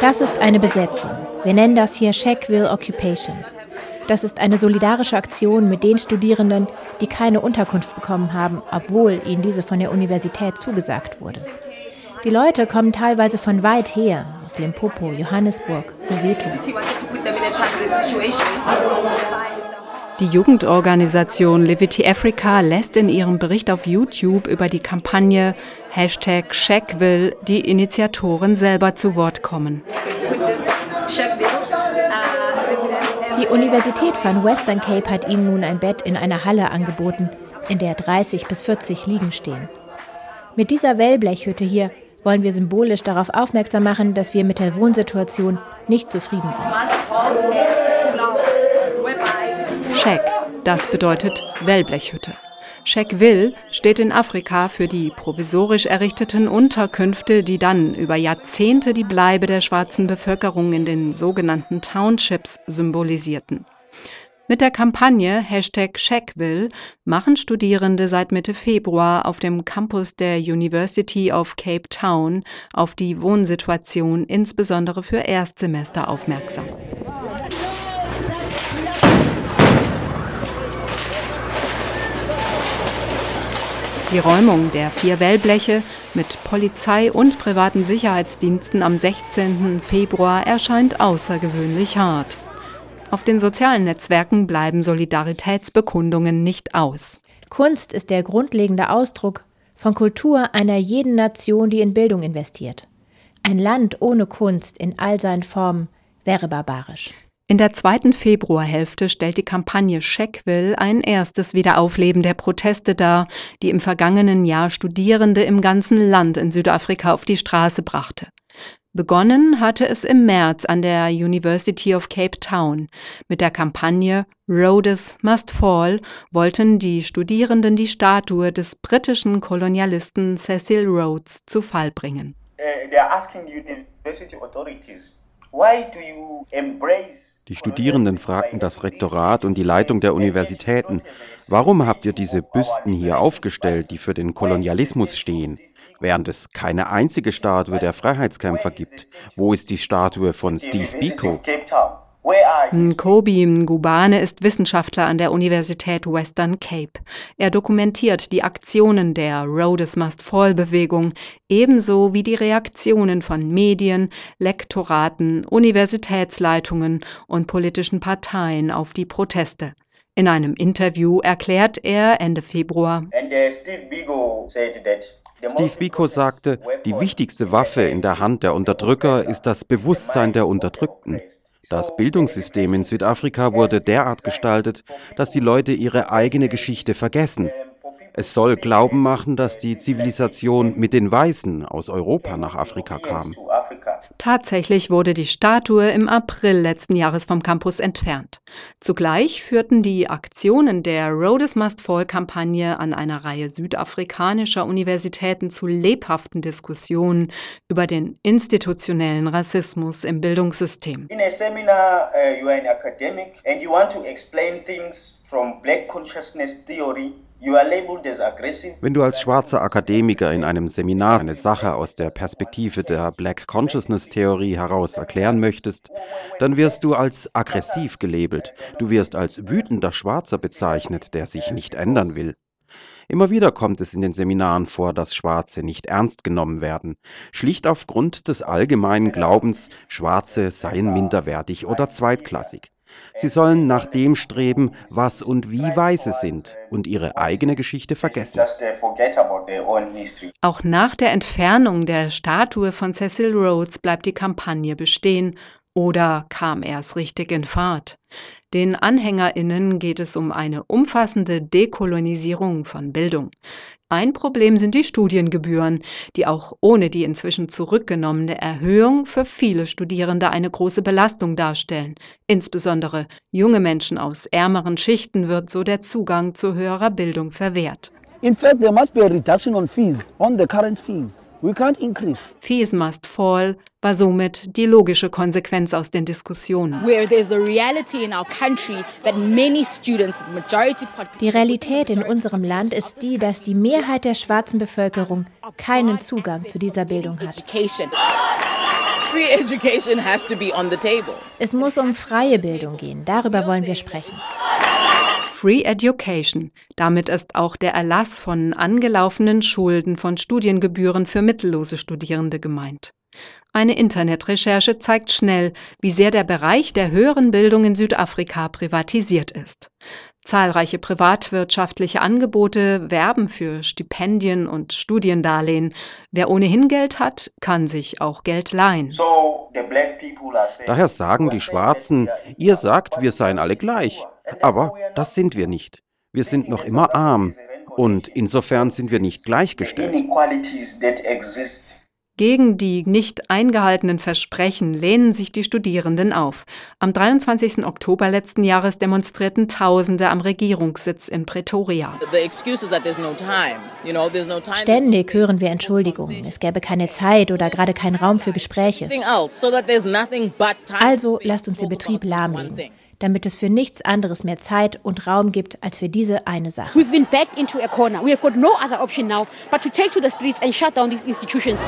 Das ist eine Besetzung. Wir nennen das hier Shackville Occupation. Das ist eine solidarische Aktion mit den Studierenden, die keine Unterkunft bekommen haben, obwohl ihnen diese von der Universität zugesagt wurde. Die Leute kommen teilweise von weit her, aus Limpopo, Johannesburg, Soweto. Die Jugendorganisation Livity Africa lässt in ihrem Bericht auf YouTube über die Kampagne Hashtag Shackville die Initiatoren selber zu Wort kommen. Die Universität von Western Cape hat ihnen nun ein Bett in einer Halle angeboten, in der 30 bis 40 Liegen stehen. Mit dieser Wellblechhütte hier wollen wir symbolisch darauf aufmerksam machen, dass wir mit der Wohnsituation nicht zufrieden sind. Shack, das bedeutet Wellblechhütte. Shackville steht in Afrika für die provisorisch errichteten Unterkünfte, die dann über Jahrzehnte die Bleibe der schwarzen Bevölkerung in den sogenannten Townships symbolisierten. Mit der Kampagne Hashtag Shackville machen Studierende seit Mitte Februar auf dem Campus der University of Cape Town auf die Wohnsituation insbesondere für Erstsemester aufmerksam. Die Räumung der vier Wellbleche mit Polizei und privaten Sicherheitsdiensten am 16. Februar erscheint außergewöhnlich hart. Auf den sozialen Netzwerken bleiben Solidaritätsbekundungen nicht aus. Kunst ist der grundlegende Ausdruck von Kultur einer jeden Nation, die in Bildung investiert. Ein Land ohne Kunst in all seinen Formen wäre barbarisch. In der zweiten Februarhälfte stellt die Kampagne Shackville ein erstes Wiederaufleben der Proteste dar, die im vergangenen Jahr Studierende im ganzen Land in Südafrika auf die Straße brachte. Begonnen hatte es im März an der University of Cape Town. Mit der Kampagne Rhodes Must Fall wollten die Studierenden die Statue des britischen Kolonialisten Cecil Rhodes zu Fall bringen. Uh, die Studierenden fragten das Rektorat und die Leitung der Universitäten, warum habt ihr diese Büsten hier aufgestellt, die für den Kolonialismus stehen, während es keine einzige Statue der Freiheitskämpfer gibt? Wo ist die Statue von Steve Biko? Nkobi Ngubane ist Wissenschaftler an der Universität Western Cape. Er dokumentiert die Aktionen der Rhodes Must Fall Bewegung ebenso wie die Reaktionen von Medien, Lektoraten, Universitätsleitungen und politischen Parteien auf die Proteste. In einem Interview erklärt er Ende Februar. Uh, Steve Biko sagte, die wichtigste Waffe in der Hand der Unterdrücker ist das Bewusstsein der Unterdrückten. Das Bildungssystem in Südafrika wurde derart gestaltet, dass die Leute ihre eigene Geschichte vergessen. Es soll glauben machen, dass die Zivilisation mit den Weißen aus Europa nach Afrika kam. Tatsächlich wurde die Statue im April letzten Jahres vom Campus entfernt. Zugleich führten die Aktionen der Rhodes Must Fall Kampagne an einer Reihe südafrikanischer Universitäten zu lebhaften Diskussionen über den institutionellen Rassismus im Bildungssystem. In a seminar, uh, you are an academic and you want to explain things from black consciousness theory wenn du als schwarzer Akademiker in einem Seminar eine Sache aus der Perspektive der Black Consciousness Theorie heraus erklären möchtest, dann wirst du als aggressiv gelabelt. Du wirst als wütender Schwarzer bezeichnet, der sich nicht ändern will. Immer wieder kommt es in den Seminaren vor, dass Schwarze nicht ernst genommen werden, schlicht aufgrund des allgemeinen Glaubens, Schwarze seien minderwertig oder zweitklassig. Sie sollen nach dem streben, was und wie Weiße sind und ihre eigene Geschichte vergessen. Auch nach der Entfernung der Statue von Cecil Rhodes bleibt die Kampagne bestehen oder kam erst richtig in Fahrt? Den AnhängerInnen geht es um eine umfassende Dekolonisierung von Bildung. Ein Problem sind die Studiengebühren, die auch ohne die inzwischen zurückgenommene Erhöhung für viele Studierende eine große Belastung darstellen. Insbesondere junge Menschen aus ärmeren Schichten wird so der Zugang zu höherer Bildung verwehrt. In fact, there must be a reduction on fees, on the current fees. We can't increase. Fees must fall war somit die logische Konsequenz aus den Diskussionen. Die Realität in unserem Land ist die, dass die Mehrheit der schwarzen Bevölkerung keinen Zugang zu dieser Bildung hat. Es muss um freie Bildung gehen. Darüber wollen wir sprechen. Free Education. Damit ist auch der Erlass von angelaufenen Schulden von Studiengebühren für mittellose Studierende gemeint. Eine Internetrecherche zeigt schnell, wie sehr der Bereich der höheren Bildung in Südafrika privatisiert ist. Zahlreiche privatwirtschaftliche Angebote werben für Stipendien und Studiendarlehen. Wer ohnehin Geld hat, kann sich auch Geld leihen. Daher sagen die Schwarzen, ihr sagt, wir seien alle gleich. Aber das sind wir nicht. Wir sind noch immer arm und insofern sind wir nicht gleichgestellt. Gegen die nicht eingehaltenen Versprechen lehnen sich die Studierenden auf. Am 23. Oktober letzten Jahres demonstrierten Tausende am Regierungssitz in Pretoria. Ständig hören wir Entschuldigungen. Es gäbe keine Zeit oder gerade keinen Raum für Gespräche. Also lasst uns den Betrieb lahmlegen damit es für nichts anderes mehr Zeit und Raum gibt als für diese eine Sache. We've been backed into a corner. We have got no other option now but to take to the streets and shut down these institutions.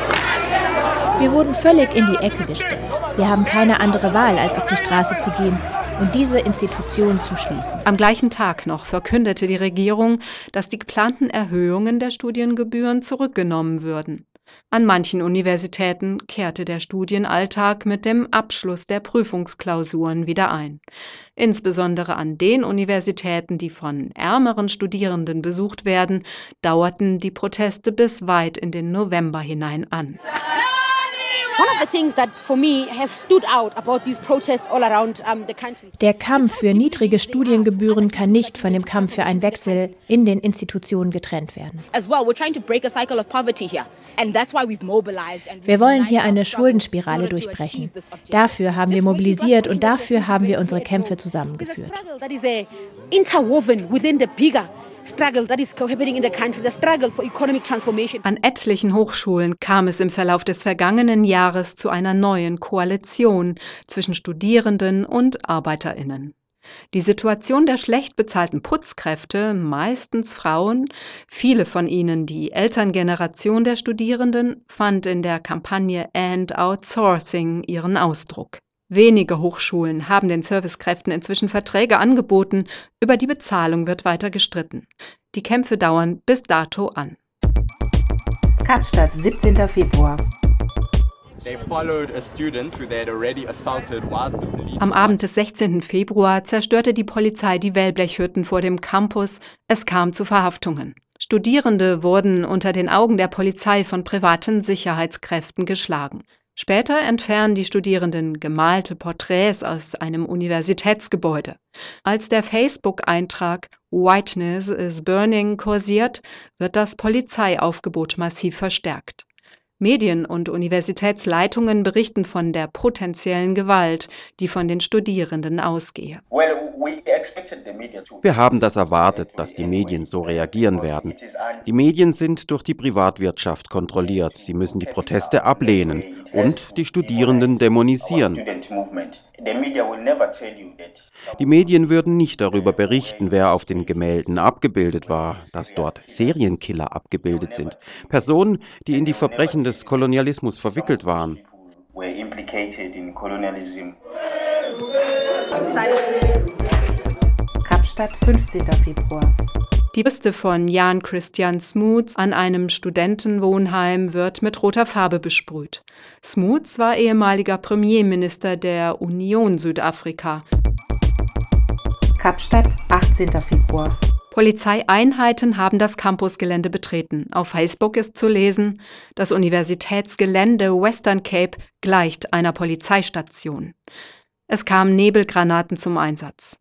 Wir wurden völlig in die Ecke gestellt. Wir haben keine andere Wahl, als auf die Straße zu gehen und diese Institution zu schließen. Am gleichen Tag noch verkündete die Regierung, dass die geplanten Erhöhungen der Studiengebühren zurückgenommen würden. An manchen Universitäten kehrte der Studienalltag mit dem Abschluss der Prüfungsklausuren wieder ein. Insbesondere an den Universitäten, die von ärmeren Studierenden besucht werden, dauerten die Proteste bis weit in den November hinein an. Der Kampf für niedrige Studiengebühren kann nicht von dem Kampf für einen Wechsel in den Institutionen getrennt werden. Wir wollen hier eine Schuldenspirale durchbrechen. Dafür haben wir mobilisiert und dafür haben wir unsere Kämpfe zusammengeführt An etlichen Hochschulen kam es im Verlauf des vergangenen Jahres zu einer neuen Koalition zwischen Studierenden und Arbeiterinnen. Die Situation der schlecht bezahlten Putzkräfte, meistens Frauen, viele von ihnen die Elterngeneration der Studierenden, fand in der Kampagne End Outsourcing ihren Ausdruck. Wenige Hochschulen haben den Servicekräften inzwischen Verträge angeboten, über die Bezahlung wird weiter gestritten. Die Kämpfe dauern bis dato an. Kapstadt, 17. Februar. Am Abend des 16. Februar zerstörte die Polizei die Wellblechhütten vor dem Campus. Es kam zu Verhaftungen. Studierende wurden unter den Augen der Polizei von privaten Sicherheitskräften geschlagen. Später entfernen die Studierenden gemalte Porträts aus einem Universitätsgebäude. Als der Facebook-Eintrag Whiteness is Burning kursiert, wird das Polizeiaufgebot massiv verstärkt. Medien und Universitätsleitungen berichten von der potenziellen Gewalt, die von den Studierenden ausgehe. Wir haben das erwartet, dass die Medien so reagieren werden. Die Medien sind durch die Privatwirtschaft kontrolliert. Sie müssen die Proteste ablehnen und die Studierenden dämonisieren. Die Medien würden nicht darüber berichten, wer auf den Gemälden abgebildet war, dass dort Serienkiller abgebildet sind, Personen, die in die Verbrechen des Kolonialismus verwickelt waren. Kapstadt, 15. Februar. Die Büste von Jan Christian Smuts an einem Studentenwohnheim wird mit roter Farbe besprüht. Smuts war ehemaliger Premierminister der Union Südafrika. Kapstadt, 18. Februar. Polizeieinheiten haben das Campusgelände betreten. Auf Facebook ist zu lesen, das Universitätsgelände Western Cape gleicht einer Polizeistation. Es kamen Nebelgranaten zum Einsatz.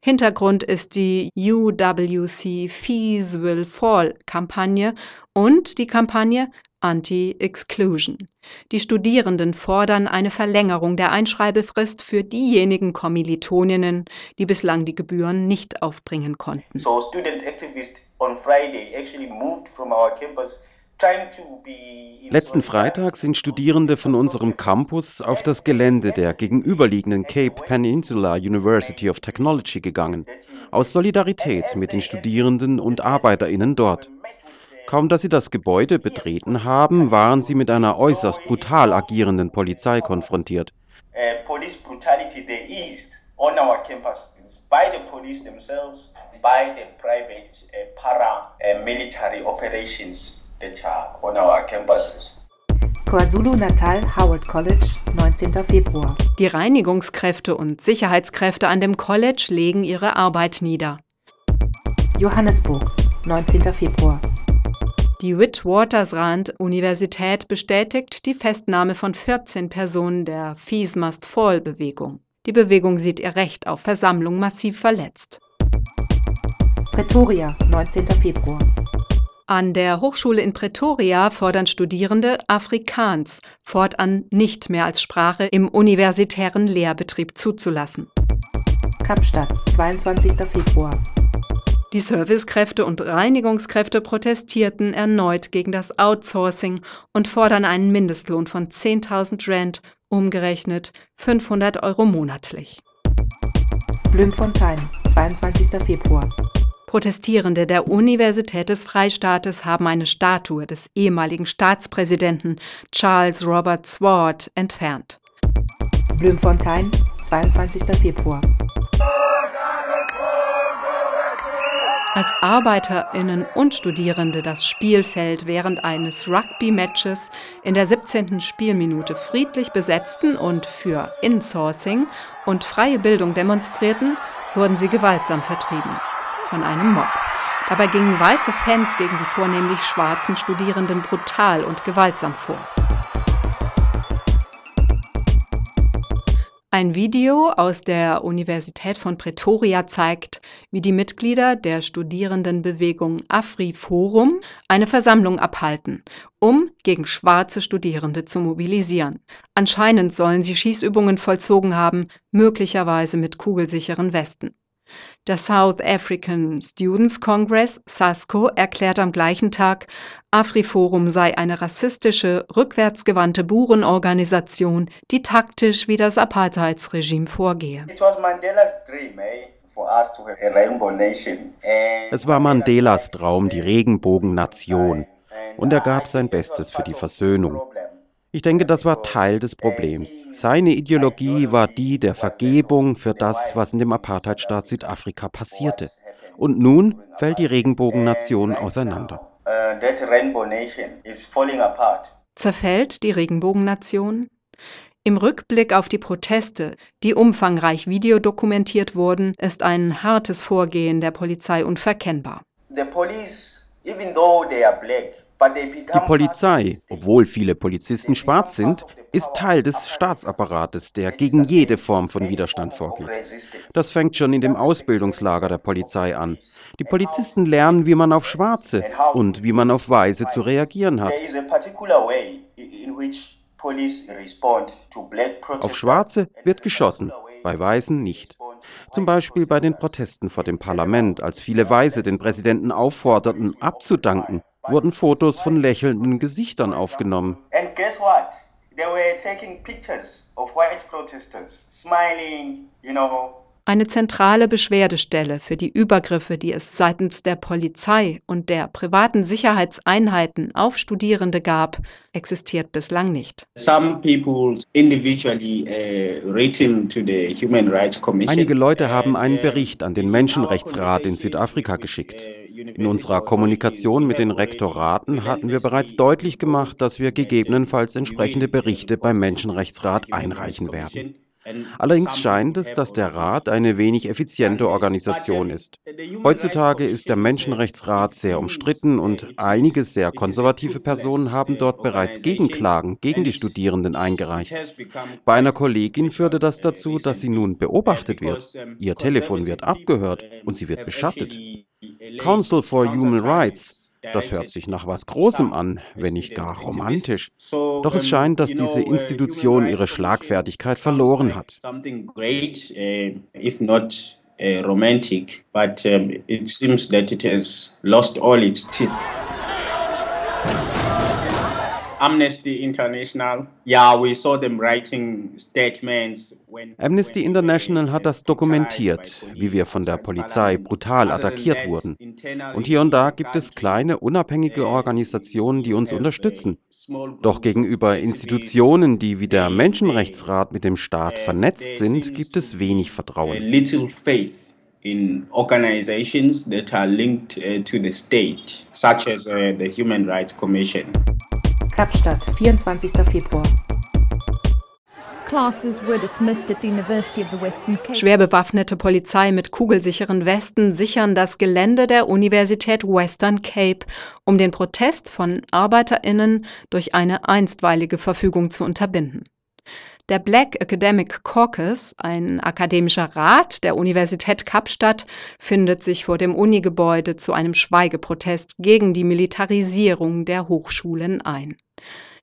Hintergrund ist die UWC Fees Will Fall Kampagne und die Kampagne Anti-Exclusion. Die Studierenden fordern eine Verlängerung der Einschreibefrist für diejenigen Kommilitoninnen, die bislang die Gebühren nicht aufbringen konnten. So student activists on Friday actually moved from our campus Letzten Freitag sind Studierende von unserem Campus auf das Gelände der gegenüberliegenden Cape Peninsula University of Technology gegangen, aus Solidarität mit den Studierenden und Arbeiterinnen dort. Kaum dass sie das Gebäude betreten haben, waren sie mit einer äußerst brutal agierenden Polizei konfrontiert. by the police themselves, by the private uh, paramilitary operations that are on our campuses. KwaZulu-Natal Howard College, 19. Februar. Die Reinigungskräfte und Sicherheitskräfte an dem College legen ihre Arbeit nieder. Johannesburg, 19. Februar. Die Witwatersrand-Universität bestätigt die Festnahme von 14 Personen der Fees Must Fall-Bewegung. Die Bewegung sieht ihr Recht auf Versammlung massiv verletzt. Pretoria, 19. Februar. An der Hochschule in Pretoria fordern Studierende, Afrikaans fortan nicht mehr als Sprache im universitären Lehrbetrieb zuzulassen. Kapstadt, 22. Februar. Die Servicekräfte und Reinigungskräfte protestierten erneut gegen das Outsourcing und fordern einen Mindestlohn von 10.000 Rand, umgerechnet 500 Euro monatlich. Blümfontein, 22. Februar. Protestierende der Universität des Freistaates haben eine Statue des ehemaligen Staatspräsidenten Charles Robert Swart entfernt. Blümfontein, 22. Februar. Als Arbeiterinnen und Studierende das Spielfeld während eines Rugby-Matches in der 17. Spielminute friedlich besetzten und für Insourcing und freie Bildung demonstrierten, wurden sie gewaltsam vertrieben von einem Mob. Dabei gingen weiße Fans gegen die vornehmlich schwarzen Studierenden brutal und gewaltsam vor. Ein Video aus der Universität von Pretoria zeigt, wie die Mitglieder der Studierendenbewegung AfriForum eine Versammlung abhalten, um gegen schwarze Studierende zu mobilisieren. Anscheinend sollen sie Schießübungen vollzogen haben, möglicherweise mit kugelsicheren Westen. Der South African Students Congress (SASCO) erklärt am gleichen Tag, AfriForum sei eine rassistische, rückwärtsgewandte Burenorganisation, die taktisch wie das Apartheidsregime vorgehe. Eh, es war Mandelas Traum, die Regenbogennation, und er gab sein Bestes für die Versöhnung. Ich denke, das war Teil des Problems. Seine Ideologie war die der Vergebung für das, was in dem Apartheidstaat Südafrika passierte. Und nun fällt die Regenbogennation auseinander. Zerfällt die Regenbogennation? Im Rückblick auf die Proteste, die umfangreich videodokumentiert wurden, ist ein hartes Vorgehen der Polizei unverkennbar. The police, even though they are black, die Polizei, obwohl viele Polizisten schwarz sind, ist Teil des Staatsapparates, der gegen jede Form von Widerstand vorgeht. Das fängt schon in dem Ausbildungslager der Polizei an. Die Polizisten lernen, wie man auf Schwarze und wie man auf Weiße zu reagieren hat. Auf Schwarze wird geschossen, bei Weißen nicht. Zum Beispiel bei den Protesten vor dem Parlament, als viele Weiße den Präsidenten aufforderten, abzudanken wurden Fotos von lächelnden Gesichtern aufgenommen. And guess what? They were taking pictures of white protesters smiling, you know. Eine zentrale Beschwerdestelle für die Übergriffe, die es seitens der Polizei und der privaten Sicherheitseinheiten auf Studierende gab, existiert bislang nicht. Uh, Einige Leute haben einen Bericht an den Menschenrechtsrat in Südafrika geschickt. In unserer Kommunikation mit den Rektoraten hatten wir bereits deutlich gemacht, dass wir gegebenenfalls entsprechende Berichte beim Menschenrechtsrat einreichen werden. Allerdings scheint es, dass der Rat eine wenig effiziente Organisation ist. Heutzutage ist der Menschenrechtsrat sehr umstritten und einige sehr konservative Personen haben dort bereits Gegenklagen gegen die Studierenden eingereicht. Bei einer Kollegin führte das dazu, dass sie nun beobachtet wird. Ihr Telefon wird abgehört und sie wird beschattet. Council for Human Rights Das hört sich nach was Großem an, wenn nicht gar romantisch. Doch es scheint, dass diese Institution ihre Schlagfertigkeit verloren hat. Uh, romantic, but um, it seems that it has lost all its teeth. Amnesty International hat das dokumentiert, wie wir von der Polizei brutal attackiert wurden. Und hier und da gibt es kleine, unabhängige Organisationen, die uns unterstützen. Doch gegenüber Institutionen, die wie der Menschenrechtsrat mit dem Staat vernetzt sind, gibt es wenig Vertrauen. in organizations that are linked uh, to the state, such as uh, the Human Rights Commission. Kapstadt, 24. Februar. Schwer bewaffnete Polizei mit kugelsicheren Westen sichern das Gelände der Universität Western Cape, um den Protest von Arbeiterinnen durch eine einstweilige Verfügung zu unterbinden. Der Black Academic Caucus, ein akademischer Rat der Universität Kapstadt, findet sich vor dem Unigebäude zu einem Schweigeprotest gegen die Militarisierung der Hochschulen ein.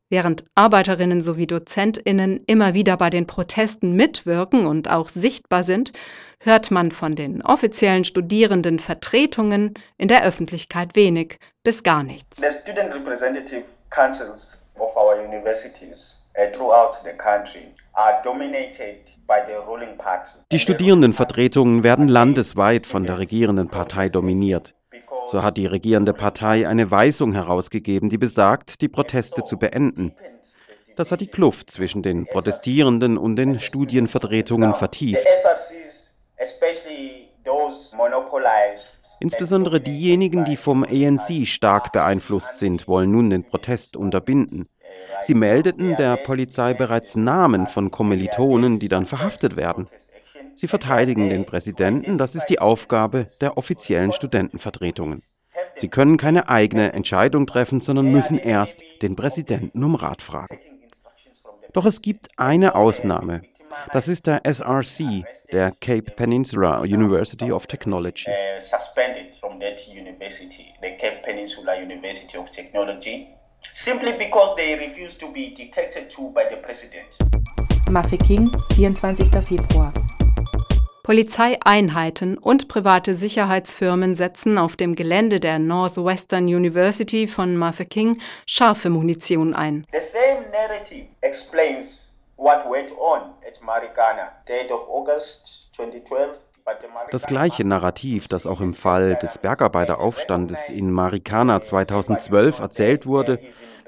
Während Arbeiterinnen sowie Dozentinnen immer wieder bei den Protesten mitwirken und auch sichtbar sind, hört man von den offiziellen Studierendenvertretungen in der Öffentlichkeit wenig bis gar nichts. The student representative councils of our universities uh. Die Studierendenvertretungen werden landesweit von der regierenden Partei dominiert. So hat die regierende Partei eine Weisung herausgegeben, die besagt, die Proteste zu beenden. Das hat die Kluft zwischen den Protestierenden und den Studienvertretungen vertieft. Insbesondere diejenigen, die vom ANC stark beeinflusst sind, wollen nun den Protest unterbinden. Sie meldeten der Polizei bereits Namen von Kommilitonen, die dann verhaftet werden. Sie verteidigen den Präsidenten, das ist die Aufgabe der offiziellen Studentenvertretungen. Sie können keine eigene Entscheidung treffen, sondern müssen erst den Präsidenten um Rat fragen. Doch es gibt eine Ausnahme. Das ist der SRC, der Cape Peninsula University of Technology. Simply because they refuse to be detected to by the president. Mafeking, 24. Februar. Polizeieinheiten und private Sicherheitsfirmen setzen auf dem Gelände der Northwestern University von Mafeking scharfe Munition ein. The same narrative explains what went on at Marikana, date of August 2012. Das gleiche Narrativ, das auch im Fall des Bergarbeiteraufstandes in Marikana 2012 erzählt wurde,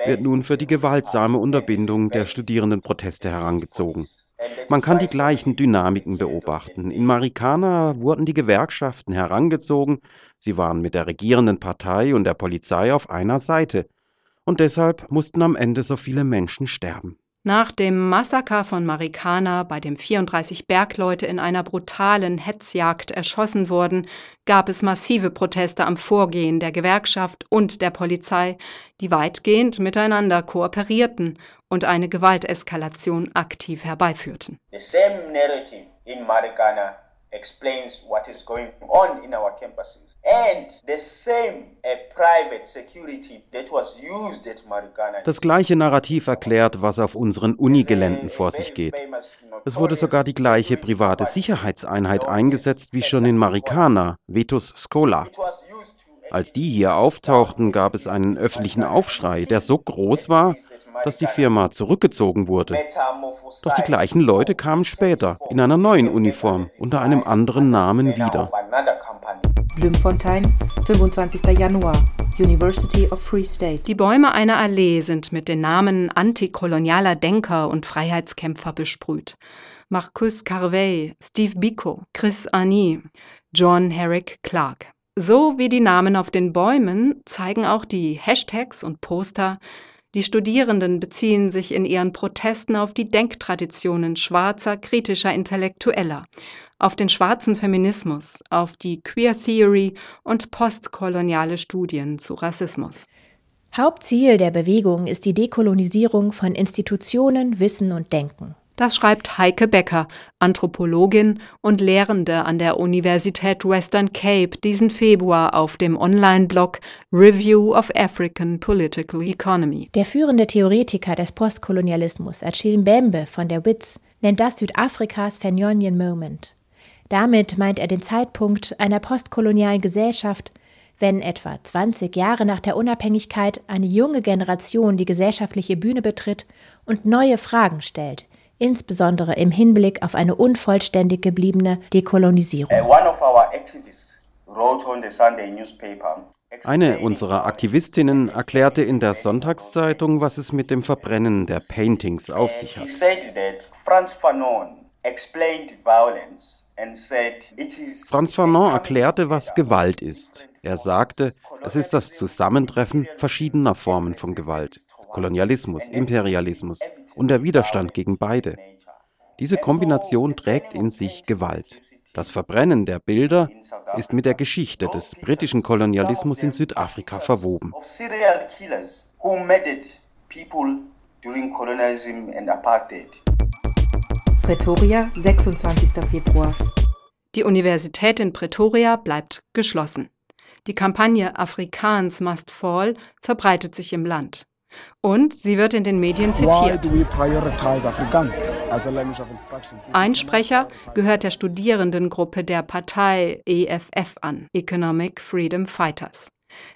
wird nun für die gewaltsame Unterbindung der Studierendenproteste herangezogen. Man kann die gleichen Dynamiken beobachten. In Marikana wurden die Gewerkschaften herangezogen, sie waren mit der regierenden Partei und der Polizei auf einer Seite, und deshalb mussten am Ende so viele Menschen sterben. Nach dem Massaker von Marikana, bei dem 34 Bergleute in einer brutalen Hetzjagd erschossen wurden, gab es massive Proteste am Vorgehen der Gewerkschaft und der Polizei, die weitgehend miteinander kooperierten und eine Gewalteskalation aktiv herbeiführten. The same narrative in Marikana explains what is going on in our campuses. And the same a private security that was used at Marikana. Das gleiche Narrativ erklärt, was auf unseren Unigeländen vor sich geht. Es wurde sogar die gleiche private Sicherheitseinheit eingesetzt wie schon in Marikana, Vetus Scola. Als die hier auftauchten, gab es einen öffentlichen Aufschrei, der so groß war, dass die Firma zurückgezogen wurde. Doch die gleichen Leute kamen später in einer neuen Uniform unter einem anderen Namen wieder. Bloemfontein, 25. Januar, University of Free State. Die Bäume einer Allee sind mit den Namen antikolonialer Denker und Freiheitskämpfer besprüht. Marcus Carvey, Steve Biko, Chris Ani, John Herrick Clark. So wie die Namen auf den Bäumen zeigen auch die Hashtags und Poster, die Studierenden beziehen sich in ihren Protesten auf die Denktraditionen schwarzer, kritischer Intellektueller, auf den schwarzen Feminismus, auf die Queer Theory und postkoloniale Studien zu Rassismus. Hauptziel der Bewegung ist die Dekolonisierung von Institutionen, Wissen und Denken. Das schreibt Heike Becker, Anthropologin und Lehrende an der Universität Western Cape, diesen Februar auf dem Online-Blog Review of African Political Economy. Der führende Theoretiker des Postkolonialismus, Achille Mbembe von der WITS, nennt das Südafrikas Fenonian Moment. Damit meint er den Zeitpunkt einer postkolonialen Gesellschaft, wenn etwa 20 Jahre nach der Unabhängigkeit eine junge Generation die gesellschaftliche Bühne betritt und neue Fragen stellt, insbesondere im Hinblick auf eine unvollständig gebliebene Dekolonisierung. Eine unserer Aktivistinnen erklärte in der Sonntagszeitung, was es mit dem Verbrennen der Paintings auf sich hat. Franz Fanon erklärte, was Gewalt ist. Er sagte, es ist das Zusammentreffen verschiedener Formen von Gewalt. Kolonialismus, Imperialismus und der Widerstand gegen beide. Diese Kombination trägt in sich Gewalt. Das Verbrennen der Bilder ist mit der Geschichte des britischen Kolonialismus in Südafrika verwoben. Pretoria, 26. Februar. Die Universität in Pretoria bleibt geschlossen. Die Kampagne Afrikaans must fall verbreitet sich im Land. Und sie wird in den Medien zitiert. Ein Sprecher gehört der Studierendengruppe der Partei EFF an, Economic Freedom Fighters.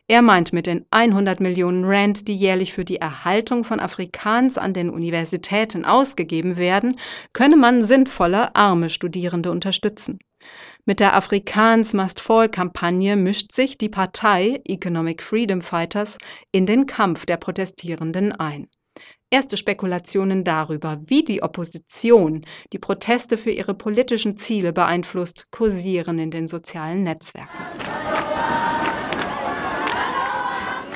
Er meint mit den 100 Millionen Rand, die jährlich für die Erhaltung von Afrikaans an den Universitäten ausgegeben werden, könne man sinnvoller arme Studierende unterstützen. Mit der Afrikaans Must Fall-Kampagne mischt sich die Partei Economic Freedom Fighters in den Kampf der Protestierenden ein. Erste Spekulationen darüber, wie die Opposition die Proteste für ihre politischen Ziele beeinflusst, kursieren in den sozialen Netzwerken.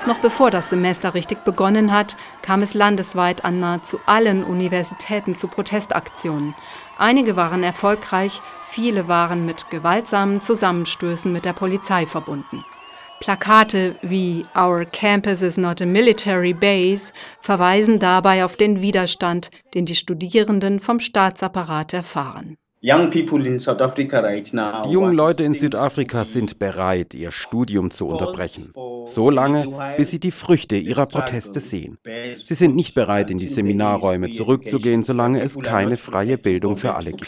Noch bevor das Semester richtig begonnen hat, kam es landesweit an nahezu allen Universitäten zu Protestaktionen. Einige waren erfolgreich, viele waren mit gewaltsamen Zusammenstößen mit der Polizei verbunden. Plakate wie Our campus is not a military base verweisen dabei auf den Widerstand, den die Studierenden vom Staatsapparat erfahren. Die jungen Leute in Südafrika sind bereit, ihr Studium zu unterbrechen, so lange, bis sie die Früchte ihrer Proteste sehen. Sie sind nicht bereit, in die Seminarräume zurückzugehen, solange es keine freie Bildung für alle gibt.